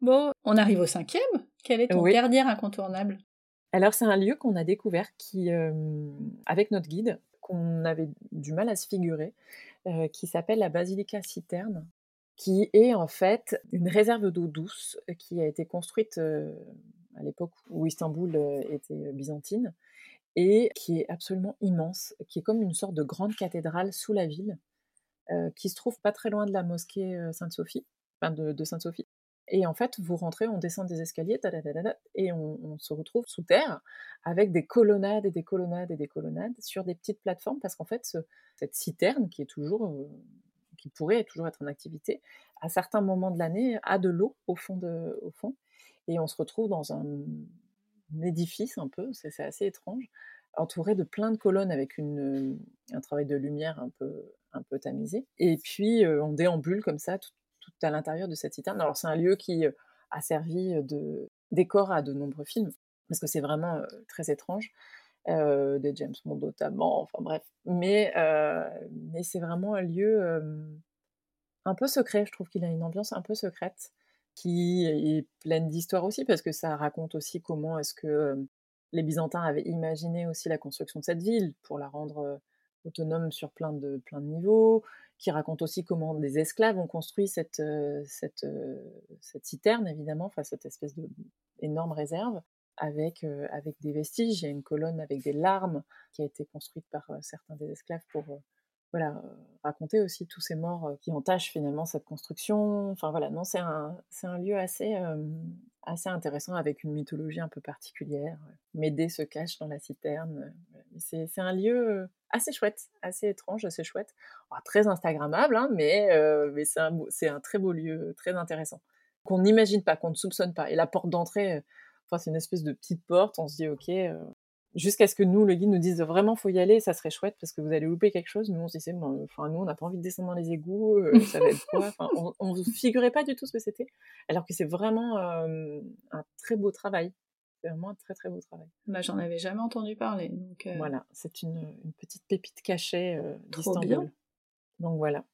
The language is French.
Bon, on arrive au cinquième. Quel est ton dernier incontournable? Alors, c'est un lieu qu'on a découvert qui, avec notre guide, qu'on avait du mal à se figurer, qui s'appelle la Basilica Citerne, qui est en fait une réserve d'eau douce qui a été construite à l'époque où Istanbul était byzantine et qui est absolument immense, qui est comme une sorte de grande cathédrale sous la ville, qui se trouve pas très loin de la mosquée Sainte-Sophie, enfin de Sainte-Sophie. Et en fait, vous rentrez, on descend des escaliers, et on, se retrouve sous terre avec des colonnades et des colonnades et des colonnades sur des petites plateformes, parce qu'en fait, cette citerne qui est toujours, euh, qui pourrait toujours être en activité, à certains moments de l'année, a de l'eau au fond au fond, et on se retrouve dans un, édifice un peu, c'est assez étrange, entouré de plein de colonnes avec un travail de lumière un peu, un peu tamisé. Et puis, euh, on déambule comme ça tout, à l'intérieur de cette citerne. Alors c'est un lieu qui euh, a servi euh, de décor à de nombreux films, parce que c'est vraiment euh, très étrange. des James Bond notamment, enfin bref. Mais, mais c'est vraiment un lieu un peu secret, je trouve qu'il a une ambiance un peu secrète, qui est pleine d'histoire aussi, parce que ça raconte aussi comment est-ce que les Byzantins avaient imaginé aussi la construction de cette ville, pour la rendre autonome sur plein de, plein de niveaux, qui raconte aussi comment des esclaves ont construit cette, euh, cette, euh, cette citerne, évidemment, enfin cette espèce d'énorme réserve, avec, euh, avec des vestiges. Il y a une colonne avec des larmes qui a été construite par certains des esclaves pour voilà, raconter aussi tous ces morts qui entachent finalement cette construction. Enfin voilà, non, c'est un, un lieu assez, assez intéressant avec une mythologie un peu particulière. Médée se cache dans la citerne. C'est, un lieu assez chouette, assez étrange, assez chouette. très Instagrammable, hein, mais, mais c'est, un, très beau lieu, très intéressant. Qu'on n'imagine pas, qu'on ne soupçonne pas. Et la porte d'entrée, enfin, c'est une espèce de petite porte, on se dit, ok, jusqu'à ce que nous, le guide, nous dise vraiment faut y aller, ça serait chouette parce que vous allez louper quelque chose. Nous, on se disait, enfin, nous, on n'a pas envie de descendre dans les égouts, euh, ça va être quoi? On ne figurait pas du tout ce que c'était, alors que c'est vraiment euh, un très beau travail. C'est vraiment un très très beau travail. Bah, J'en avais jamais entendu parler. Donc, euh Voilà, c'est une, une, petite pépite cachée d'Istanbul. Donc voilà.